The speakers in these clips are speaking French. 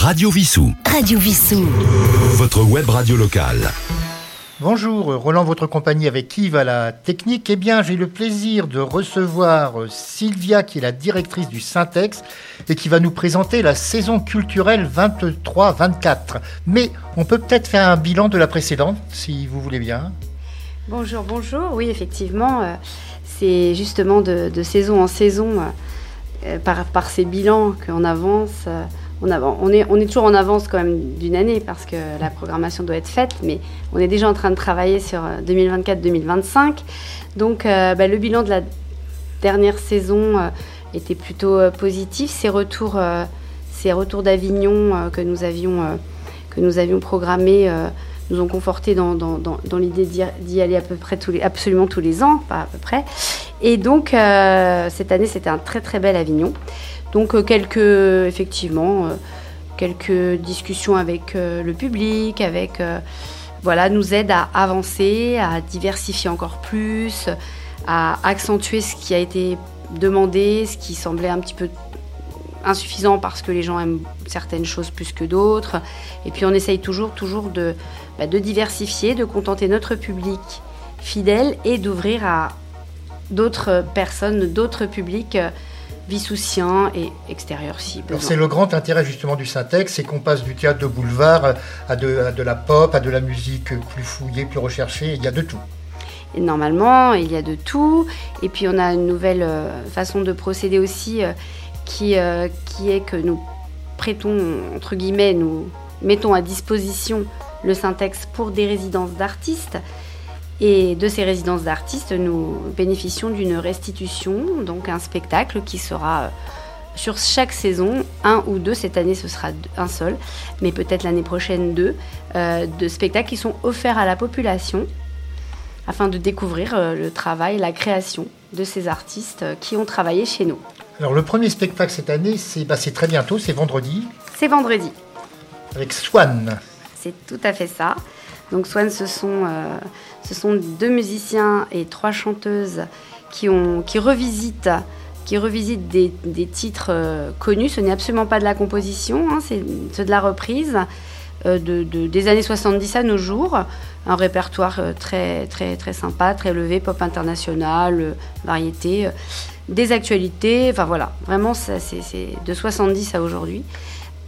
Radio Vissou. Radio Vissou. Votre web radio locale. Bonjour, Roland, votre compagnie avec Yves à la technique. Eh bien, j'ai le plaisir de recevoir Sylvia, qui est la directrice du Syntex et qui va nous présenter la saison culturelle 23-24. Mais on peut peut-être faire un bilan de la précédente, si vous voulez bien. Bonjour, bonjour. Oui, effectivement, euh, c'est justement de, saison en saison, euh, par, par, ces bilans qu'on avance. Euh, on, est, toujours en avance quand même d'une année parce que la programmation doit être faite, mais on est déjà en train de travailler sur 2024-2025. Euh, Donc euh, bah, le bilan de la dernière saison euh, était plutôt positif. Ces retours, retours d'Avignon que nous avions que nous avions programmés nous ont conforté dans, l'idée d'y aller à peu près tous les, absolument tous les ans, pas à peu près. Et donc cette année c'était un très très bel Avignon. Donc euh, quelques, effectivement, euh, quelques discussions avec euh, le public, avec, voilà, nous aident à avancer, à diversifier encore plus, à accentuer ce qui a été demandé, ce qui semblait un petit peu insuffisant parce que les gens aiment certaines choses plus que d'autres. Et puis on essaye toujours, toujours de, bah, de diversifier, de contenter notre public fidèle et d'ouvrir à d'autres personnes, d'autres publics vissoussien et extérieur si C'est le grand intérêt justement du syntaxe, c'est qu'on passe du théâtre de boulevard à de, de, la pop, à de la musique plus fouillée, plus recherchée, il y a de tout. Et normalement, il y a de tout. Et puis on a une nouvelle euh, façon de procéder aussi euh, qui, euh, qui est que nous prêtons, entre guillemets, nous mettons à disposition le syntaxe pour des résidences d'artistes. Et de ces résidences d'artistes, nous bénéficions d'une restitution, donc un spectacle qui sera euh, sur chaque saison, un ou deux, cette année ce sera un seul, mais peut-être l'année prochaine deux, euh, de spectacles qui sont offerts à la population afin de découvrir euh, le travail, la création de ces artistes qui ont travaillé chez nous. Alors le premier spectacle cette année, c'est bah, très bientôt, c'est vendredi. C'est vendredi. Avec Swan. C'est tout à fait ça. Donc Swan, ce sont, euh, ce sont deux musiciens et trois chanteuses qui, ont, qui revisitent, qui des, des titres euh, connus. Ce n'est absolument pas de la composition, hein, c'est de la reprise. Euh, de, des années 70 à nos jours, un répertoire très, très, très sympa, très levé, pop international, variété, des actualités, enfin voilà, vraiment c'est de 70 à aujourd'hui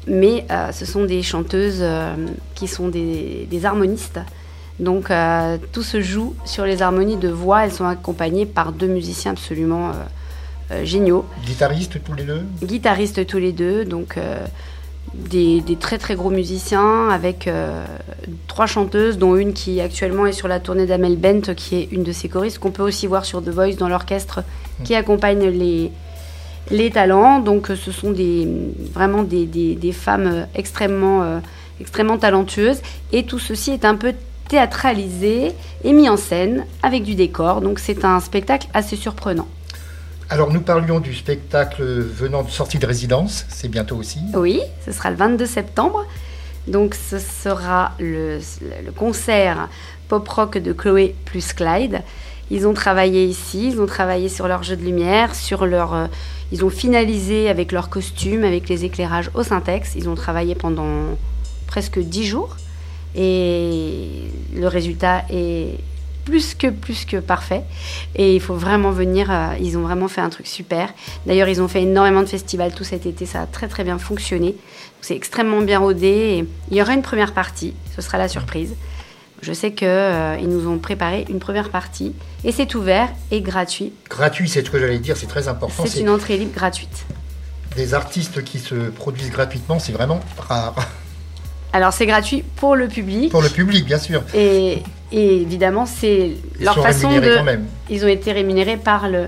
mais euh, ce sont des chanteuses euh, qui sont des, harmonistes. Donc euh, tout se joue sur les harmonies de voix. Elles sont accompagnées par deux musiciens absolument géniaux. Guitaristes tous les deux? Guitaristes tous les deux, donc des, très très gros musiciens avec trois chanteuses, dont une qui actuellement est sur la tournée d'Amel Bent, qui est une de ses choristes, qu'on peut aussi voir sur The Voice dans l'orchestre, qui accompagne les, les talents. Donc euh, ce sont des, vraiment des, des, femmes euh, extrêmement, euh, extrêmement talentueuses. Et tout ceci est un peu théâtralisé et mis en scène avec du décor. Donc c'est un spectacle assez surprenant. Alors nous parlions du spectacle venant de sortie de résidence, c'est bientôt aussi. Oui, ce sera le 22 septembre. Donc ce sera le, le concert pop-rock de Chloé plus Clyde. Ils ont travaillé ici, ils ont travaillé sur leur jeu de lumière, sur leur... Ils ont finalisé avec leurs costumes, avec les éclairages au syntex. Ils ont travaillé pendant presque dix jours. Et le résultat est plus que, plus que parfait. Et il faut vraiment venir. Euh, ils ont vraiment fait un truc super. D'ailleurs, ils ont fait énormément de festivals tout cet été. Ça a très, très bien fonctionné. C'est extrêmement bien rodé. il y aura une première partie. Ce sera la surprise. Je sais qu'ils euh, nous ont préparé une première partie et c'est ouvert et gratuit. Gratuit, c'est ce que j'allais dire, c'est très important. C'est une entrée libre gratuite. Des artistes qui se produisent gratuitement, c'est vraiment rare. Alors c'est gratuit pour le public. Pour le public, bien sûr. Et, évidemment, c'est leur façon de. Quand même. Ils ont été rémunérés par le,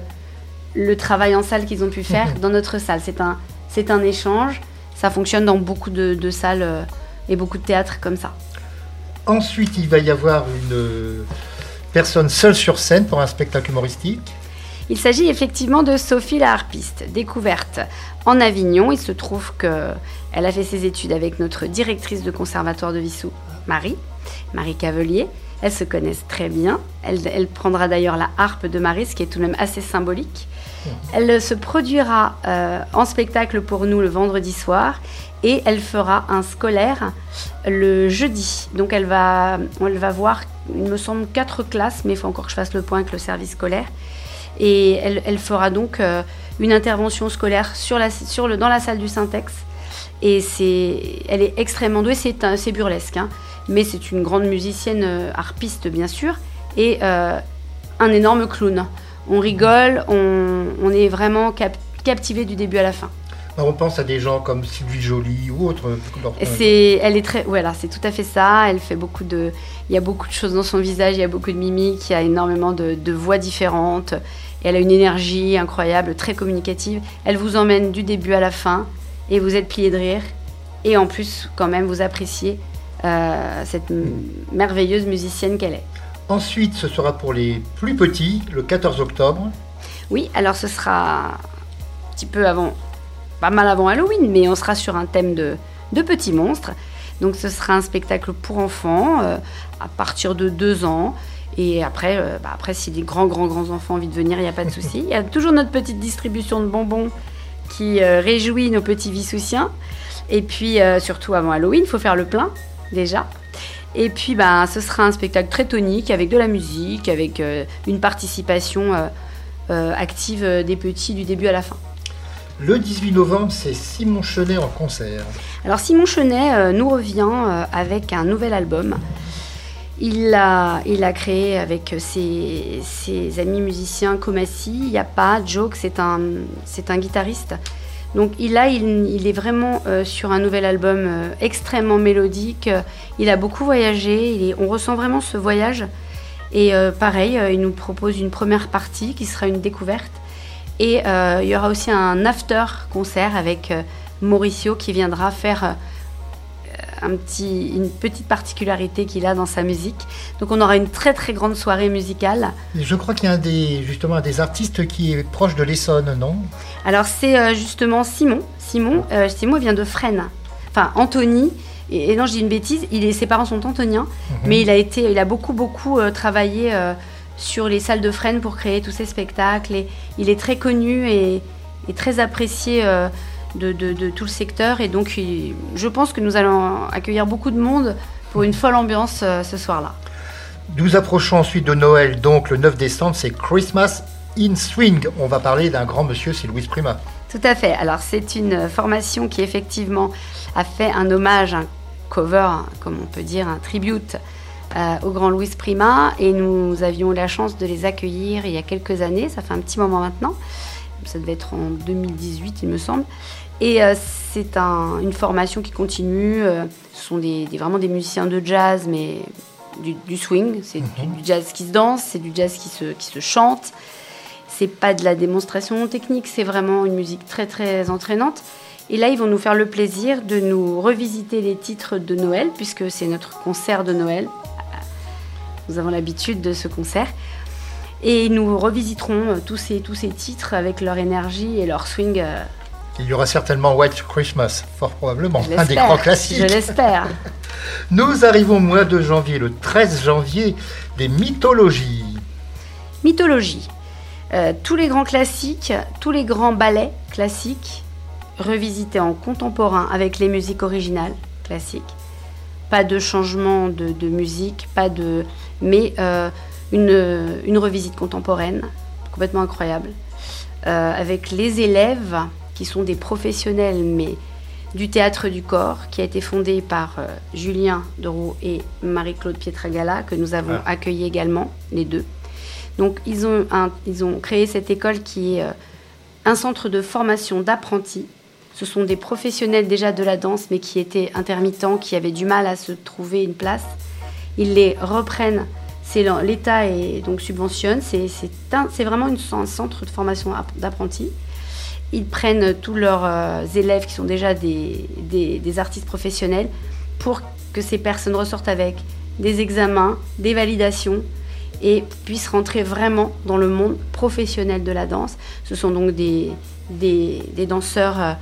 le travail en salle qu'ils ont pu faire dans notre salle. C'est un, c'est un échange. Ça fonctionne dans beaucoup de, de salles euh, et beaucoup de théâtres comme ça. Ensuite, il va y avoir une personne seule sur scène pour un spectacle humoristique. Il s'agit effectivement de Sophie la harpiste, découverte en Avignon. Il se trouve qu'elle a fait ses études avec notre directrice de conservatoire de Vissou, Marie, Marie Cavelier. Elles se connaissent très bien. Elle, prendra d'ailleurs la harpe de Marie, ce qui est tout de même assez symbolique. Elle se produira euh, en spectacle pour nous le vendredi soir et elle fera un scolaire le jeudi. Donc elle va, elle va voir, il me semble, quatre classes, mais il faut encore que je fasse le point avec le service scolaire. Et elle, fera donc euh, une intervention scolaire dans la salle du Syntex. Et c'est, elle est extrêmement douée, c'est, c'est burlesque, hein. mais c'est une grande musicienne euh, harpiste bien sûr, et euh, un énorme clown. On rigole, on, on est vraiment captivé du début à la fin. On pense à des gens comme Sylvie Joly ou autres. C'est, elle est très, voilà, c'est tout à fait ça. Elle fait beaucoup de, il y a beaucoup de choses dans son visage, il y a beaucoup de mimiques, il y a énormément de, voix différentes. Et elle a une énergie incroyable, très communicative. Elle vous emmène du début à la fin et vous êtes plié de rire. Et en plus, quand même, vous appréciez euh, cette merveilleuse musicienne qu'elle est. Ensuite, ce sera pour les plus petits, le 14 octobre. Oui, alors ce sera un petit peu avant pas mal avant Halloween, mais on sera sur un thème de, de petits monstres. Donc ce sera un spectacle pour enfants euh, à partir de 2 ans. Et après, euh, bah, après si des grands, grands, grands enfants ont envie de venir, il n'y a pas de souci. Il y a toujours notre petite distribution de bonbons qui euh, réjouit nos petits vissoussiens. Et puis, surtout avant Halloween, il faut faire le plein, déjà. Et puis, bah, ce sera un spectacle très tonique, avec de la musique, avec une participation active des petits du début à la fin. Le 18 novembre, c'est Simon Chenet en concert. Alors Simon Chenet euh, nous revient euh, avec un nouvel album. Il l'a il a créé avec ses, amis musiciens Comassi, Yapa, Joke, c'est un, un guitariste. Donc il, a, il, est vraiment euh, sur un nouvel album extrêmement mélodique. Il a beaucoup voyagé, on ressent vraiment ce voyage. Et pareil, il nous propose une première partie qui sera une découverte. Et euh, il y aura aussi un after concert avec euh, Mauricio qui viendra faire euh, un petit, une petite particularité qu'il a dans sa musique. Donc on aura une très très grande soirée musicale. je crois qu'il y a un des, justement un des artistes qui est proche de l'Essonne, non? Alors c'est justement Simon. Simon, Simon vient de Fresnes. Enfin Anthony. Et, non, je dis une bêtise. Il est, ses parents sont antoniens, mhm. mais il a été, il a beaucoup beaucoup travaillé sur les salles de Fresnes pour créer tous ces spectacles. Et il est très connu et, très apprécié de, tout le secteur. Et donc, je pense que nous allons accueillir beaucoup de monde pour une folle ambiance euh, ce soir-là. Nous approchons ensuite de Noël, donc le 9 décembre, c'est Christmas in Swing. On va parler d'un grand monsieur, c'est Louis Prima. Tout à fait. Alors, c'est une formation qui effectivement a fait un hommage, un cover, comme on peut dire, un tribute euh, au Grand Louis Prima et nous avions la chance de les accueillir il y a quelques années, ça fait un petit moment maintenant, ça devait être en 2018 il me semble. Et euh, c'est une formation qui continue, euh, ce sont des, vraiment des musiciens de jazz mais du, swing, c'est mhm. du, jazz qui se danse, c'est du jazz qui se, qui se chante. C'est pas de la démonstration technique, c'est vraiment une musique très très entraînante. Et là, ils vont nous faire le plaisir de nous revisiter les titres de Noël, puisque c'est notre concert de Noël nous avons l'habitude de ce concert. Et nous revisiterons euh, tous ces, tous ces titres avec leur énergie et leur swing. Il y aura certainement White Christmas, fort probablement, un des grands classiques. Je l'espère. Nous arrivons au mois de janvier, le 13 janvier, des mythologies. Mythologie. Euh, tous les grands classiques, tous les grands ballets classiques, revisités en contemporain avec les musiques originales classiques. Pas de changement de, de musique, pas de mais euh, une, une, revisite contemporaine complètement incroyable, euh, avec les élèves qui sont des professionnels, mais du théâtre du corps, qui a été fondé par euh, Julien Deroux et Marie-Claude Pietragala, que nous avons ah. accueilli également, les deux. Donc ils ont, ils ont créé cette école qui est un centre de formation d'apprentis. Ce sont des professionnels déjà de la danse, mais qui étaient intermittents, qui avaient du mal à se trouver une place ils les reprennent. L'État donc subventionne, c'est vraiment un centre de formation d'apprentis. Ils prennent tous leurs euh, élèves qui sont déjà des, des, artistes professionnels pour que ces personnes ressortent avec des examens, des validations et puissent rentrer vraiment dans le monde professionnel de la danse. Ce sont donc des, des, danseurs euh,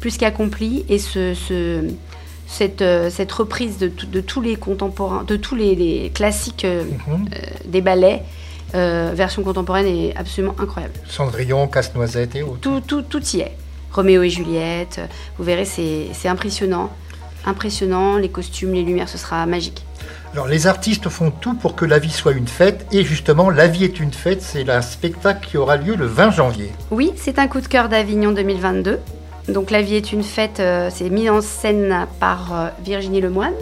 plus qu'accomplis et ce, cette, euh, cette, reprise de, de, tous les contemporains, de tous les, classiques mhm. des ballets. Version contemporaine est absolument incroyable. Cendrillon, Casse-Noisette et autres. Tout, tout, tout y est. Roméo et Juliette, vous verrez, c'est impressionnant. Impressionnant, les costumes, les lumières, ce sera magique. Alors les artistes font tout pour que la vie soit une fête et justement La vie est une fête, c'est un spectacle qui aura lieu le 20 janvier. Oui, c'est un coup de cœur d'Avignon 2022. Donc La vie est une fête, euh, c'est mis en scène par euh, Virginie Lemoine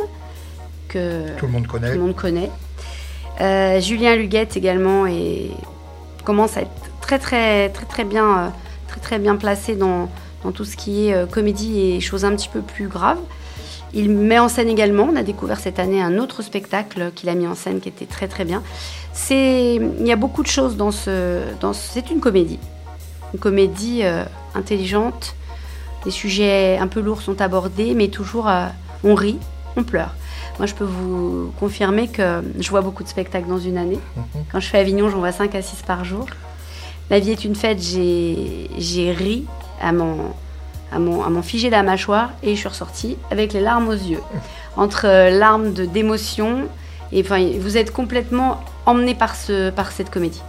que tout le monde connaît. Tout le monde connaît. Euh, Julien Luguette également et commence à être très très très très bien très très bien placé dans, dans tout ce qui est comédie et choses un petit peu plus graves. Il met en scène également, on a découvert cette année un autre spectacle qu'il a mis en scène qui était très très bien. C'est, il y a beaucoup de choses dans ce, dans c'est une comédie, une comédie euh, intelligente. Des sujets un peu lourds sont abordés, mais toujours euh, on rit, on pleure. Moi, je peux vous confirmer que je vois beaucoup de spectacles dans une année. Mhm. Quand je fais Avignon, j'en vois 5 à 6 par jour. La vie est une fête, j'ai, ri à mon, à mon, à figé la mâchoire et je suis ressortie avec les larmes aux yeux. Entre euh, larmes d'émotion et enfin, vous êtes complètement emmené par, ce, par cette comédie.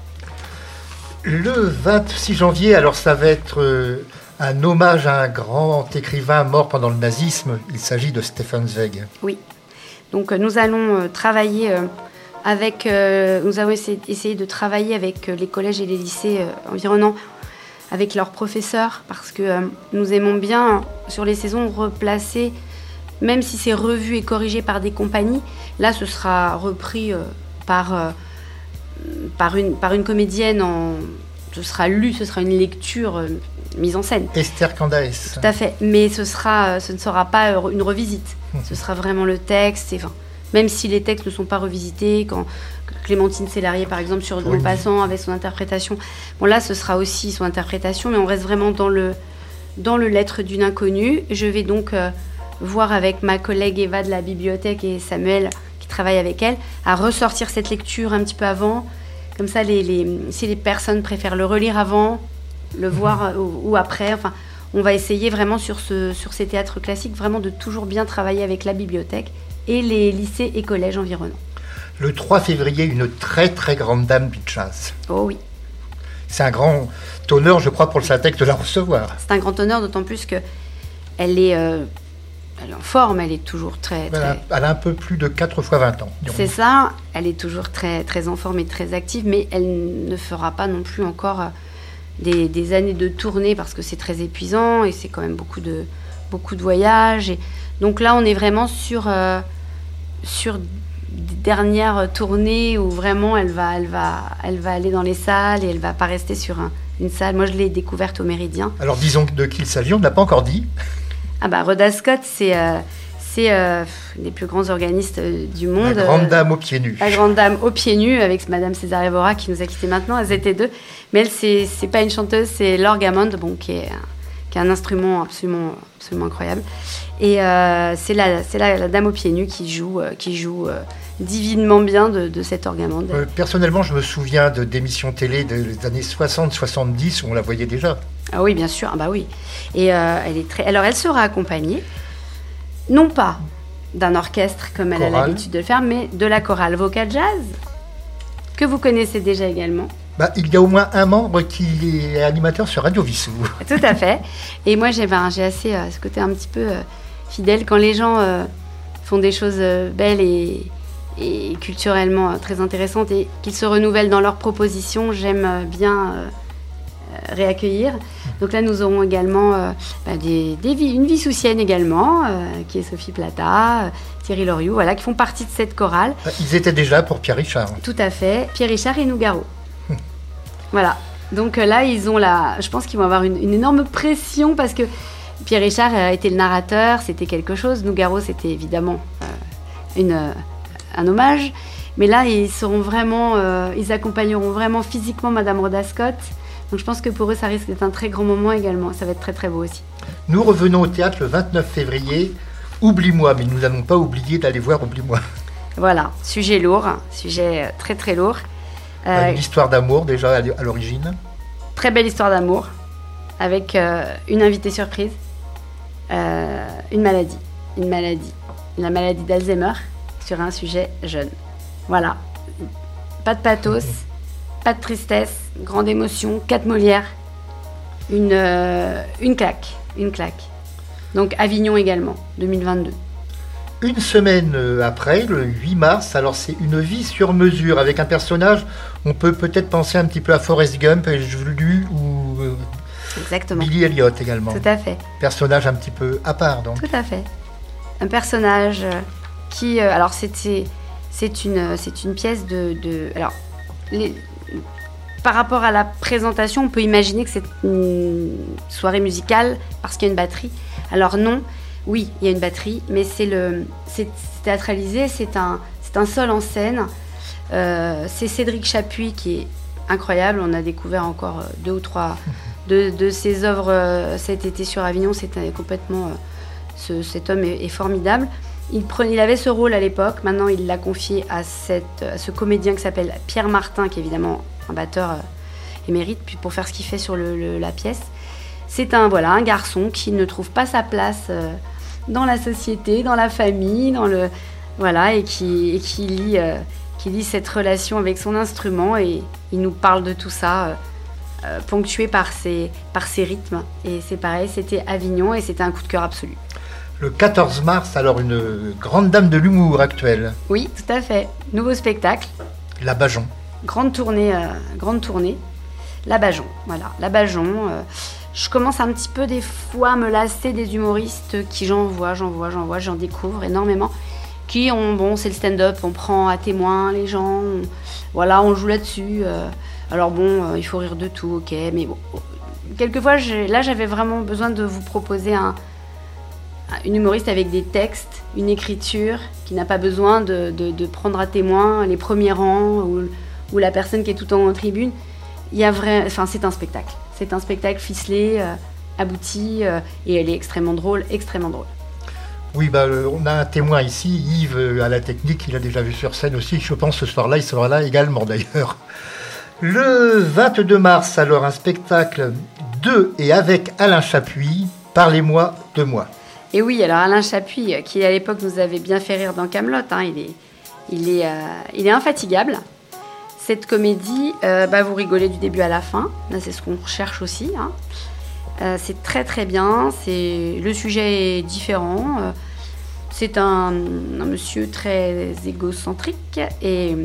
Le 26 janvier, alors ça va être euh, un hommage à un grand écrivain mort pendant le nazisme. Il s'agit de Stefan Zweig. Oui. Donc euh, nous allons travailler avec, nous avons essayé, de travailler avec les collèges et les lycées environnants avec leurs professeurs, parce que euh, nous aimons bien, sur les saisons, replacer, même si c'est revu et corrigé par des compagnies, là ce sera repris euh, par, euh, par, une, par une comédienne, en, ce sera lu, ce sera une lecture mise en scène. Esther Candaes. Tout à fait, mais ce, sera, ce ne sera pas une revisite, ce sera vraiment le texte, et, enfin, même si les textes ne sont pas revisités, quand, Clémentine Célarier, par exemple, sur Nos Passants, avec son interprétation. Bon, là, ce sera aussi son interprétation, mais on reste vraiment dans le, dans le lettre d'une inconnue. Je vais donc euh, voir avec ma collègue Eva de la bibliothèque et Samuel, qui travaille avec elle, à ressortir cette lecture un petit peu avant. Comme ça, les, si les personnes préfèrent le relire avant, le voir euh, ou, après, enfin, on va essayer vraiment sur, ce, sur ces théâtres classiques, vraiment de toujours bien travailler avec la bibliothèque et les lycées et collèges environnants le 3 février une très très grande dame du jazz. Oh oui. C'est un grand honneur, je crois, pour le Syntec de la recevoir. C'est un grand honneur, d'autant plus que elle est, euh, elle en forme, elle est toujours très. Elle, A, un peu plus de 4 fois 20 ans. C'est ça, elle est toujours très, très en forme et très active, mais elle ne fera pas non plus encore des, années de tournée parce que c'est très épuisant et c'est quand même beaucoup de, beaucoup de voyages. Et donc là, on est vraiment sur, euh, sur dernière tournée où vraiment elle va, elle, va, elle va aller dans les salles et elle va pas rester sur une salle. Moi, je l'ai découverte au Méridien. Alors, disons de qui il s'agit, on ne l'a pas encore dit. Ah bah, Rhoda Scott, c'est euh, c'est euh, les plus grands organistes euh, du monde. La grande dame aux pieds nus. La grande dame aux pieds nus, avec Madame César Evora qui nous a quittés maintenant. Elles étaient deux. Mais elle, c'est, c'est pas une chanteuse, c'est l'orgamond, bon, qui est, qui est un instrument absolument, absolument incroyable. Et c'est, la, c'est la, dame aux pieds nus qui joue, qui joue divinement bien de, cet orgamande. Euh, personnellement, je me souviens de d'émissions télé des années 60-70 où on la voyait déjà. Ah oui, bien sûr. Ah bah oui. Et euh, elle est très. Alors, elle sera accompagnée, non pas d'un orchestre comme elle a l'habitude de le faire, mais de la chorale vocal jazz que vous connaissez déjà également. Bah, il y a au moins un membre qui est animateur sur Radio Vissou. Tout à fait. Et moi, j'ai ben, assez euh, ce côté un petit peu fidèle quand les gens font des choses belles et, et culturellement euh, très intéressantes et qu'ils se renouvellent dans leurs propositions, j'aime euh, bien euh, réaccueillir. Donc là, nous aurons également bah, des, une vie soucienne également, qui est Sophie Plata, Thierry Loriou, voilà, qui font partie de cette chorale. Bah, ils étaient déjà pour Pierre Richard. Tout à fait, Pierre Richard et Nougaro. voilà. Donc là, ils ont la, je pense qu'ils vont avoir une, une, énorme pression parce que Pierre Richard a été le narrateur, c'était quelque chose. Nougaro, c'était évidemment une un hommage. Mais là, ils seront vraiment, euh, ils accompagneront vraiment physiquement Madame Rhoda Scott. Donc je pense que pour eux, ça risque d'être un très grand moment également. Ça va être très très beau aussi. Nous revenons au théâtre le 29 février. Oublie-moi, mais nous n'allons pas oublier d'aller voir Oublie-moi. Voilà, sujet lourd, sujet euh, très très lourd. Euh, une histoire d'amour déjà à l'origine. Très belle histoire d'amour, avec une invitée surprise, une maladie, une maladie, la maladie d'Alzheimer sur un sujet jeune. Voilà, pas de pathos, pas de tristesse, grande émotion, quatre Molières, une, une claque, une claque. Donc Avignon également, 2022. Une semaine euh, après, le 8 mars, alors c'est une vie sur mesure avec un personnage, on peut peut-être penser un petit peu à Forrest Gump, lu ou euh, Exactement. Billy Elliot également. Tout à fait. Personnage un petit peu à part donc. Tout à fait. Un personnage euh, qui, alors c'était, c'est une, c'est une pièce de, de alors les, par rapport à la présentation, on peut imaginer que c'est une soirée musicale parce qu'il y a une batterie. Alors non, oui, il y a une batterie, mais c'est le, c'est théâtralisé, c'est un, c'est un seul en scène. Euh, c'est Cédric Chapuis qui est incroyable. On a découvert encore euh, deux ou trois de, ses œuvres euh, cet été sur Avignon. C'était complètement, cet homme est, formidable. Il, prenait, il avait ce rôle à l'époque. Maintenant, il l'a confié à, cette, à ce comédien qui s'appelle Pierre Martin, qui est évidemment un batteur émérite, puis pour faire ce qu'il fait sur la pièce. C'est un, voilà, un garçon qui ne trouve pas sa place euh, dans la société, dans la famille, dans le, voilà, et qui, qui, lit, euh, qui lit cette relation avec son instrument et il nous parle de tout ça. Euh, ponctué par ses, par ses rythmes. Et c'est pareil, c'était Avignon et c'était un coup de cœur absolu. Le 14 mars, alors une grande dame de l'humour actuelle. Oui, tout à fait. Nouveau spectacle. La Bajon. Grande tournée, grande tournée. La Bajon, voilà. La Bajon je commence un petit peu des fois à me lasser des humoristes qui j'en vois, j'en vois, j'en vois, j'en découvre énormément. Qui ont, bon, c'est le stand-up, on prend à témoin les gens, voilà, on joue là-dessus. Euh. alors bon, euh, il faut rire de tout, ok, mais bon. Quelquefois, là, j'avais vraiment besoin de vous proposer un, une humoriste avec des textes, une écriture, qui n'a pas besoin de, prendre à témoin les premiers rangs ou, ou la personne qui est tout en tribune. Il y a vrai, enfin, c'est un spectacle. C'est un spectacle ficelé, euh, abouti, euh, et elle est extrêmement drôle, extrêmement drôle. Oui, bah, euh, on a un témoin ici, Yves, à la technique, il a déjà vu sur scène aussi. Je pense ce soir-là, il sera là également d'ailleurs. Le 22 mars, alors, un spectacle de et avec Alain Chapuis, Parlez-moi de moi. Et oui, alors Alain Chapuis, qui à l'époque nous avait bien fait rire dans Camelot, hein, il, est, il, est, il est infatigable. Cette comédie, euh, bah, vous rigolez du début à la fin. C'est ce qu'on recherche aussi. Hein. Euh, c'est très très bien. C'est le sujet est différent. Euh, c'est un, monsieur très égocentrique et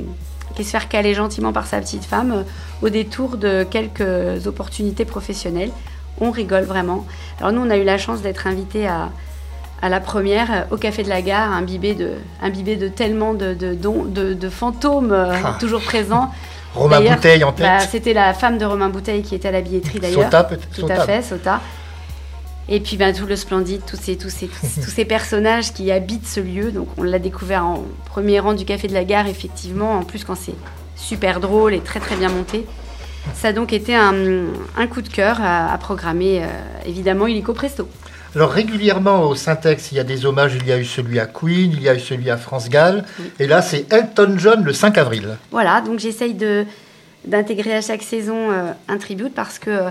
qui se fait caler gentiment par sa petite femme au détour de quelques opportunités professionnelles. On rigole vraiment. Alors nous, on a eu la chance d'être invités à, à la première euh, au Café de la Gare, imbibé de, imbibé de tellement de, de, de, de fantômes euh, ah. toujours présents. Romain Bouteille en tête. Bah, c'était la femme de Romain Bouteille qui était à la billetterie d'ailleurs. Sota peut-être. Tout à fait, Sota. Et puis ben, tout le splendide, tous ces, tous, ces, tous ces personnages qui habitent ce lieu. Donc on l'a découvert en premier rang du Café de la Gare, effectivement. En plus, quand c'est super drôle et très très bien monté. Ça a donc été un, un coup de cœur à, programmer, euh, évidemment, illico presto. Alors régulièrement au Syntex, il y a des hommages. Il y a eu celui à Queen, il y a eu celui à France Gall. Et là, c'est Elton John le 5 avril. Voilà, donc j'essaye de, d'intégrer à chaque saison euh, un tribute parce que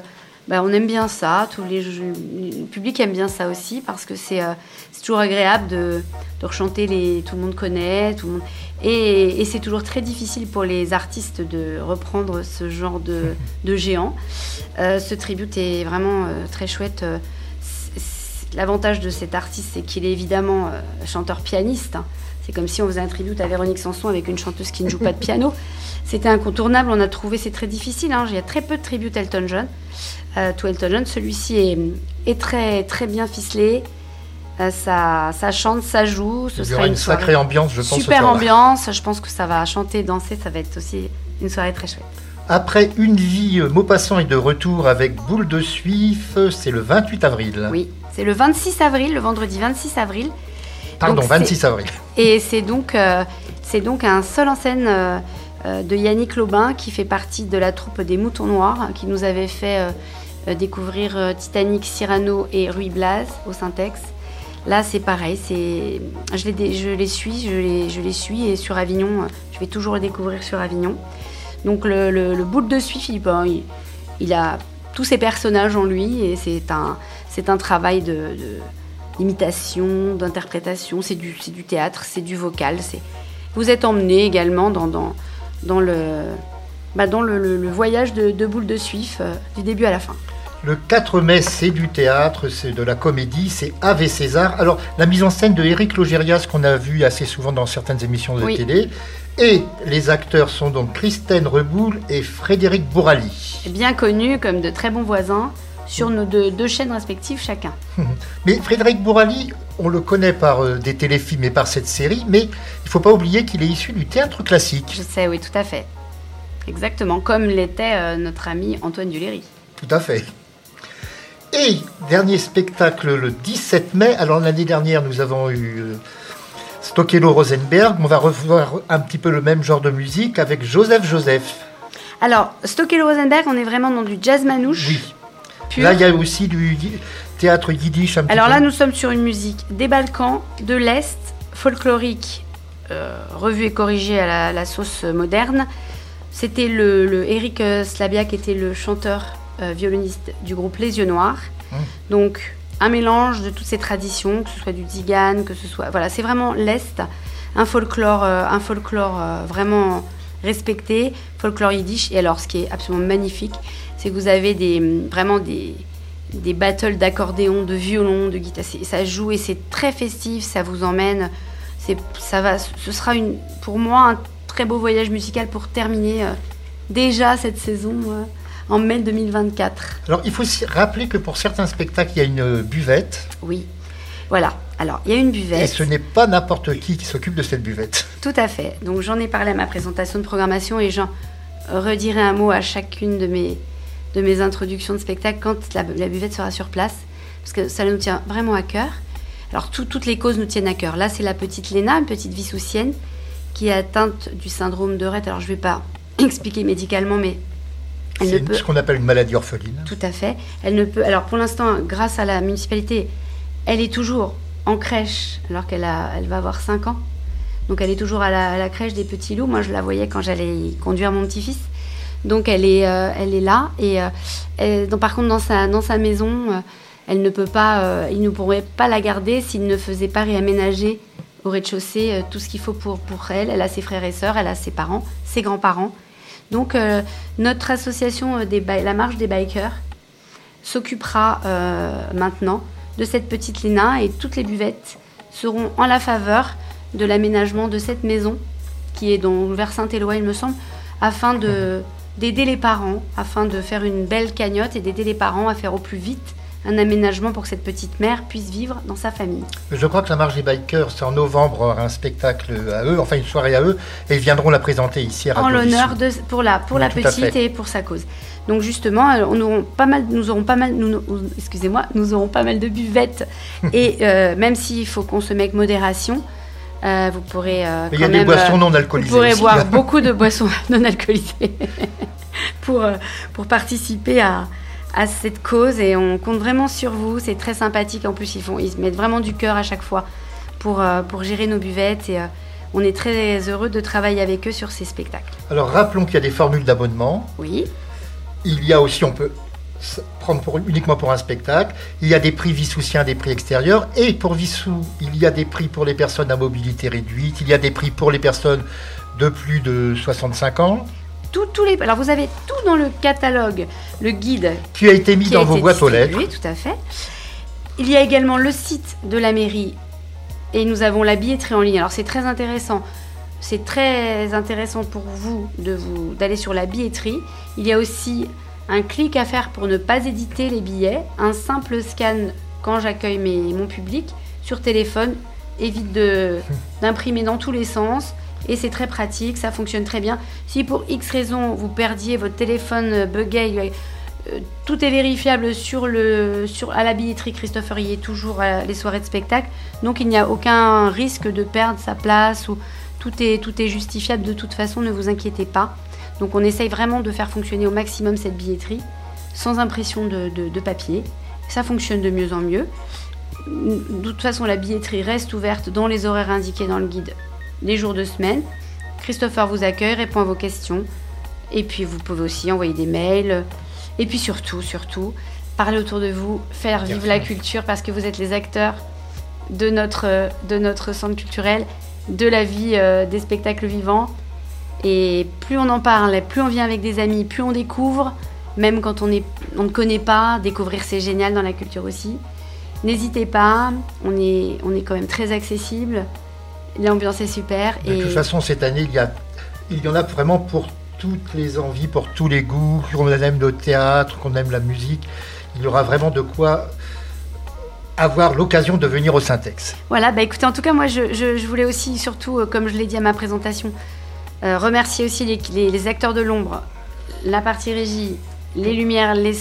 bah, on aime bien ça. Tous les, le public aime bien ça aussi parce que c'est, euh, c'est toujours agréable de, de rechanter les. Tout le monde connaît, tout le monde. Et, et, c'est toujours très difficile pour les artistes de reprendre ce genre de, de géant. Euh, ce tribute est vraiment très chouette. L'avantage de cet artiste, c'est qu'il est évidemment euh, chanteur-pianiste. Hein. C'est comme si on faisait un tribute à Véronique Sanson avec une chanteuse qui ne joue pas de piano. C'était incontournable, on a trouvé, c'est très difficile. Hein. Il y a très peu de tributes Elton John. Euh, tout Elton John, celui-ci est, très, très bien ficelé. Euh, ça, ça, chante, ça joue. Ce Il y aura une, sacrée ambiance, je pense. Super ambiance. Je pense que ça va chanter, danser. Ça va être aussi une soirée très chouette. Après une vie, Maupassant est de retour avec Boule de Suif. C'est le 28 avril. Oui, c'est le 26 avril, le vendredi 26 avril. Pardon, 26 avril. Et c'est donc, euh, c'est donc un seul en scène euh, euh, de Yannick Lobin qui fait partie de la troupe des Moutons Noirs, qui nous avait fait découvrir Titanic, Cyrano et Ruy Blas au Syntex. Là, c'est pareil, c'est, je, les, je les suis, je les, je les suis, et sur Avignon, je vais toujours le découvrir sur Avignon. Donc le, le, boule de suif, il, a tous ses personnages en lui et c'est un, c'est un travail de, d'imitation, d'interprétation, c'est du, du théâtre, c'est du vocal. C'est... Vous êtes emmené également dans, dans, dans, le, bah dans le, voyage de, de boule de suif euh, du début à la fin. Le 4 mai, c'est du théâtre, c'est de la comédie, c'est Ave César. Alors, la mise en scène de Eric Logérias, qu'on a vu assez souvent dans certaines émissions de télé, et les acteurs sont donc Christine Reboul et Frédéric Bourali. Bien connus comme de très bons voisins sur nos deux, chaînes respectives chacun. Mais Frédéric Bourali, on le connaît par euh, des téléfilms et par cette série, mais il ne faut pas oublier qu'il est issu du théâtre classique. Je sais, oui, tout à fait. Exactement, comme l'était euh, notre ami Antoine Duléry. Tout à fait. Et dernier spectacle le 17 mai. Alors l'année dernière, nous avons eu euh, Stokelo Rosenberg. On va revoir un petit peu le même genre de musique avec Joseph Joseph. Alors Stokelo Rosenberg, on est vraiment dans du jazz manouche. Oui. Là, il y a aussi du théâtre yiddish. Un Alors là, nous sommes sur une musique des Balkans, de l'Est, folklorique, euh, revue et corrigée à la, sauce moderne. C'était le, Eric Slavia qui était le chanteur euh, violoniste du groupe Les Yeux Noirs. Mmh. Donc un mélange de toutes ces traditions, que ce soit du Digan, que ce soit... Voilà, c'est vraiment l'Est, un folklore, euh, un folklore vraiment respecté, folklore yiddish. Et alors, ce qui est absolument magnifique, c'est que vous avez des, vraiment des, des battles d'accordéon, de violon, de guitare. Ça joue et c'est très festif, ça vous emmène. Ça va, ce sera une, pour moi un très beau voyage musical pour terminer euh, déjà cette saison euh, en mai 2024. Alors il faut rappeler que pour certains spectacles, il y a une buvette. Oui, voilà. Alors, il y a une buvette. Et ce n'est pas n'importe qui qui s'occupe de cette buvette. Tout à fait. Donc, j'en ai parlé à ma présentation de programmation et j'en redirai un mot à chacune de mes, de mes introductions de spectacle quand la, buvette sera sur place, parce que ça nous tient vraiment à cœur. Alors toutes les causes nous tiennent à cœur. Là, c'est la petite Léna, une petite vissoussienne, qui est atteinte du syndrome de Rett. Alors je ne vais pas expliquer médicalement, mais elle ne peut... ce qu'on appelle une maladie orpheline. Tout à fait. Elle ne peut. Alors pour l'instant, grâce à la municipalité, elle est toujours en crèche, alors qu'elle elle va avoir 5 ans. Donc elle est toujours à la, crèche des petits loups. Moi, je la voyais quand j'allais conduire mon petit-fils. Donc elle est, euh, là. Et, euh, donc, par contre, dans sa, maison, euh, elle ne peut pas, il ne pourrait pas la garder s'il ne faisait pas réaménager au rez-de-chaussée tout ce qu'il faut pour, pour elle. Elle a ses frères et sœurs, elle a ses parents, ses grands-parents. Donc notre association des La Marche des Bikers s'occupera maintenant de cette petite Lina et toutes les buvettes seront en la faveur de l'aménagement de cette maison qui est dans, vers Saint-Éloi, il me semble, afin de, d'aider les parents afin de faire une belle cagnotte et d'aider les parents à faire au plus vite un aménagement pour que cette petite mère puisse vivre dans sa famille. Je crois que la Marche des Bikers, c'est en novembre, un spectacle à eux, enfin une soirée à eux, et ils viendront la présenter ici à En l'honneur de, pour la, pour la petite et pour sa cause. Donc justement, euh, on auront pas mal, nous aurons pas mal, nous, excusez-moi, nous aurons pas mal de buvettes, et euh, même s'il faut consommer avec modération, euh, vous pourrez euh, il y a des boissons euh, non alcoolisées. Vous pourrez boire beaucoup de boissons non alcoolisées pour, pour participer à, à cette cause et on compte vraiment sur vous. C'est très sympathique. En plus, ils, font, ils mettent vraiment du cœur à chaque fois pour, pour gérer nos buvettes et on est très heureux de travailler avec eux sur ces spectacles. Alors rappelons qu'il y a des formules d'abonnement. Oui. Il y a aussi, on peut prendre pour, uniquement pour un spectacle. Il y a des prix Vissoussiens, des prix extérieurs. Et pour Vissou, il y a des prix pour les personnes à mobilité réduite. Il y a des prix pour les personnes de plus de 65 ans. Tout, tous les, alors vous avez tout dans le catalogue, le guide. Qui a été mis dans vos boîtes aux lettres. Oui, tout à fait. Il y a également le site de la mairie et nous avons la billetterie en ligne. Alors c'est très intéressant. C'est très intéressant pour vous de vous d'aller sur la billetterie. Il y a aussi un clic à faire pour ne pas éditer les billets, un simple scan quand j'accueille mon public sur téléphone évite d'imprimer dans tous les sens et c'est très pratique, ça fonctionne très bien. Si pour X raison vous perdiez votre téléphone buguait, euh, tout est vérifiable sur le, sur, à la billetterie Christopher y est toujours à les soirées de spectacle, donc il n'y a aucun risque de perdre sa place ou tout est, tout est justifiable de toute façon, ne vous inquiétez pas. Donc on essaye vraiment de faire fonctionner au maximum cette billetterie sans impression de, papier. Ça fonctionne de mieux en mieux. De toute façon, la billetterie reste ouverte dans les horaires indiqués dans le guide les jours de semaine. Christopher vous accueille, répond à vos questions Et puis vous pouvez aussi envoyer des mails. Et puis surtout, surtout, parler autour de vous, faire vivre la culture parce que vous êtes les acteurs de notre, de notre centre culturel, de la vie euh, des spectacles vivants. Et plus on en parle, plus on vient avec des amis, plus on découvre, même quand on, est, on ne connaît pas, découvrir c'est génial dans la culture aussi. N'hésitez pas, on est, on est quand même très accessible, l'ambiance est super. De toute façon, cette année, il y, a, il y en a vraiment pour toutes les envies, pour tous les goûts, qu'on aime le théâtre, qu'on aime la musique. Il y aura vraiment de quoi avoir l'occasion de venir au Syntex. Voilà, bah écoutez, en tout cas, moi, je, voulais aussi, surtout, euh, comme je l'ai dit à ma présentation, euh, remercier aussi les, acteurs de l'ombre, la partie régie, les lumières, les...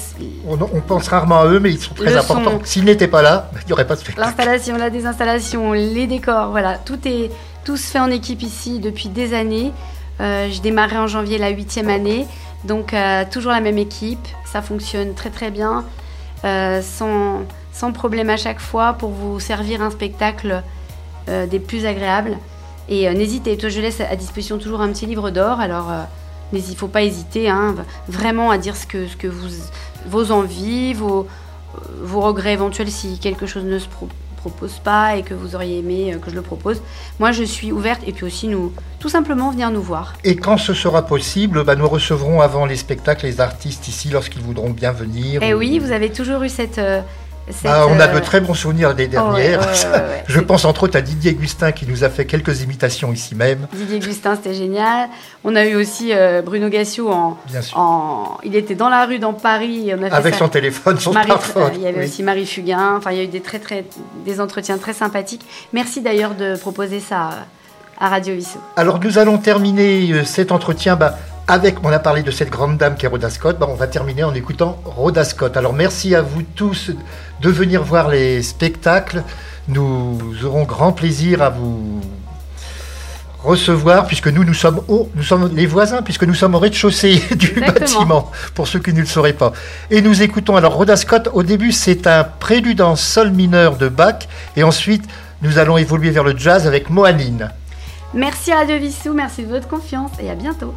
On, pense rarement à eux, mais ils sont très importants. S'ils n'étaient pas là, il n'y aurait pas de spectacle. L'installation, la désinstallation, les décors, voilà, tout est tout se fait en équipe ici depuis des années. Euh, je démarrais en janvier la huitième année, donc toujours la même équipe. Ça fonctionne très très bien, sans sans problème à chaque fois pour vous servir un spectacle euh, des plus agréables. Et euh, n'hésitez, toi je laisse à disposition toujours un petit livre d'or, alors euh, il ne faut pas hésiter hein, vraiment à dire ce que, ce que vous, vos envies, vos, vos regrets éventuels si quelque chose ne se propose pas et que vous auriez aimé que je le propose. Moi je suis ouverte et puis aussi nous tout simplement venir nous voir. Et quand ce sera possible, bah, nous recevrons avant les spectacles les artistes ici lorsqu'ils voudront bien venir. Et eh oui, vous avez toujours eu cette ah, on a de euh, très bons souvenirs des dernières. Je pense entre autres à Didier Gustin qui nous a fait quelques imitations ici même. Didier Gustin, c'était génial. On a eu aussi euh, Bruno Gassio en, en, Il était dans la rue dans Paris. Avec son téléphone, son smartphone. il y avait aussi Marie Fugain. Enfin, il y a eu des, très, très, des entretiens très sympathiques. Merci d'ailleurs de proposer ça à Radio Vissou. Alors nous allons terminer euh, cet entretien bah, avec, on a parlé de cette grande dame qui est Rhoda Scott, bah, on va terminer en écoutant Rhoda Scott. Alors merci à vous tous de venir voir les spectacles. Nous aurons grand plaisir à vous recevoir, puisque nous, nous sommes, nous sommes les voisins, puisque nous sommes au rez-de-chaussée du bâtiment, pour ceux qui ne le sauraient pas. Et nous écoutons, alors Rhoda Scott, au début, c'est un prélude en sol mineur de Bach, et ensuite, nous allons évoluer vers le jazz avec Moanine. Merci Radio Vissou, merci de votre confiance, et à bientôt.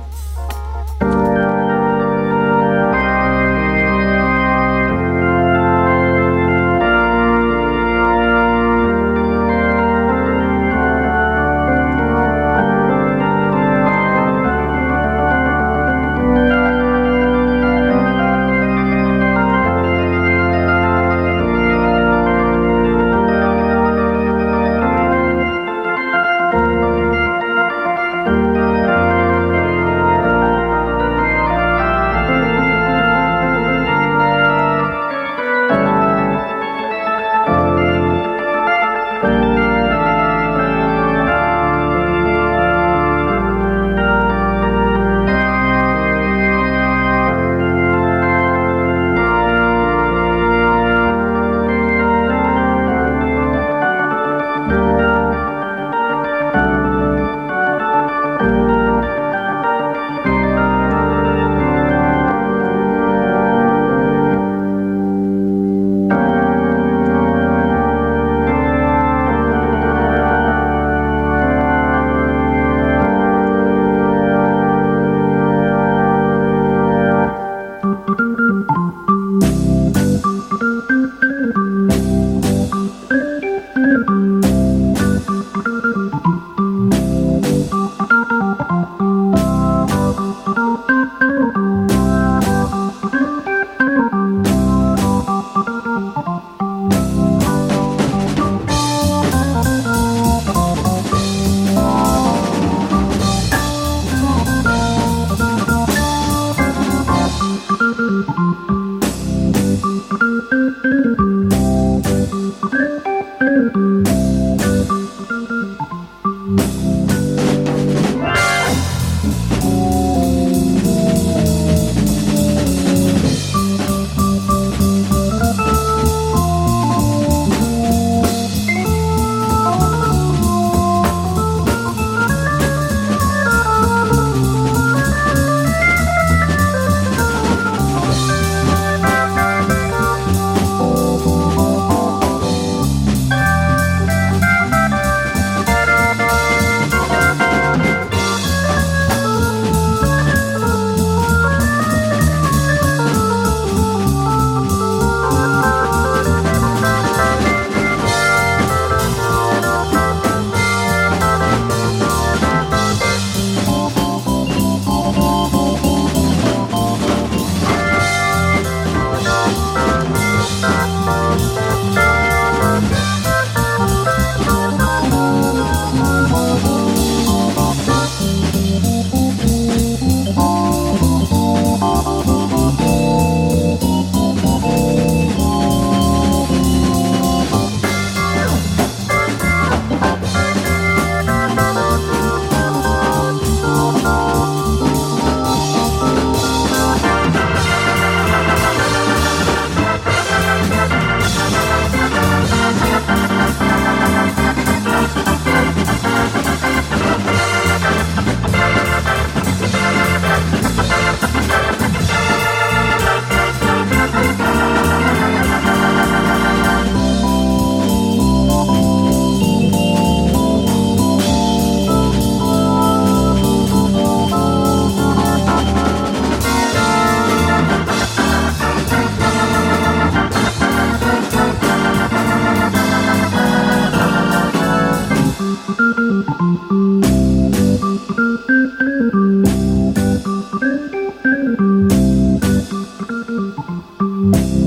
Música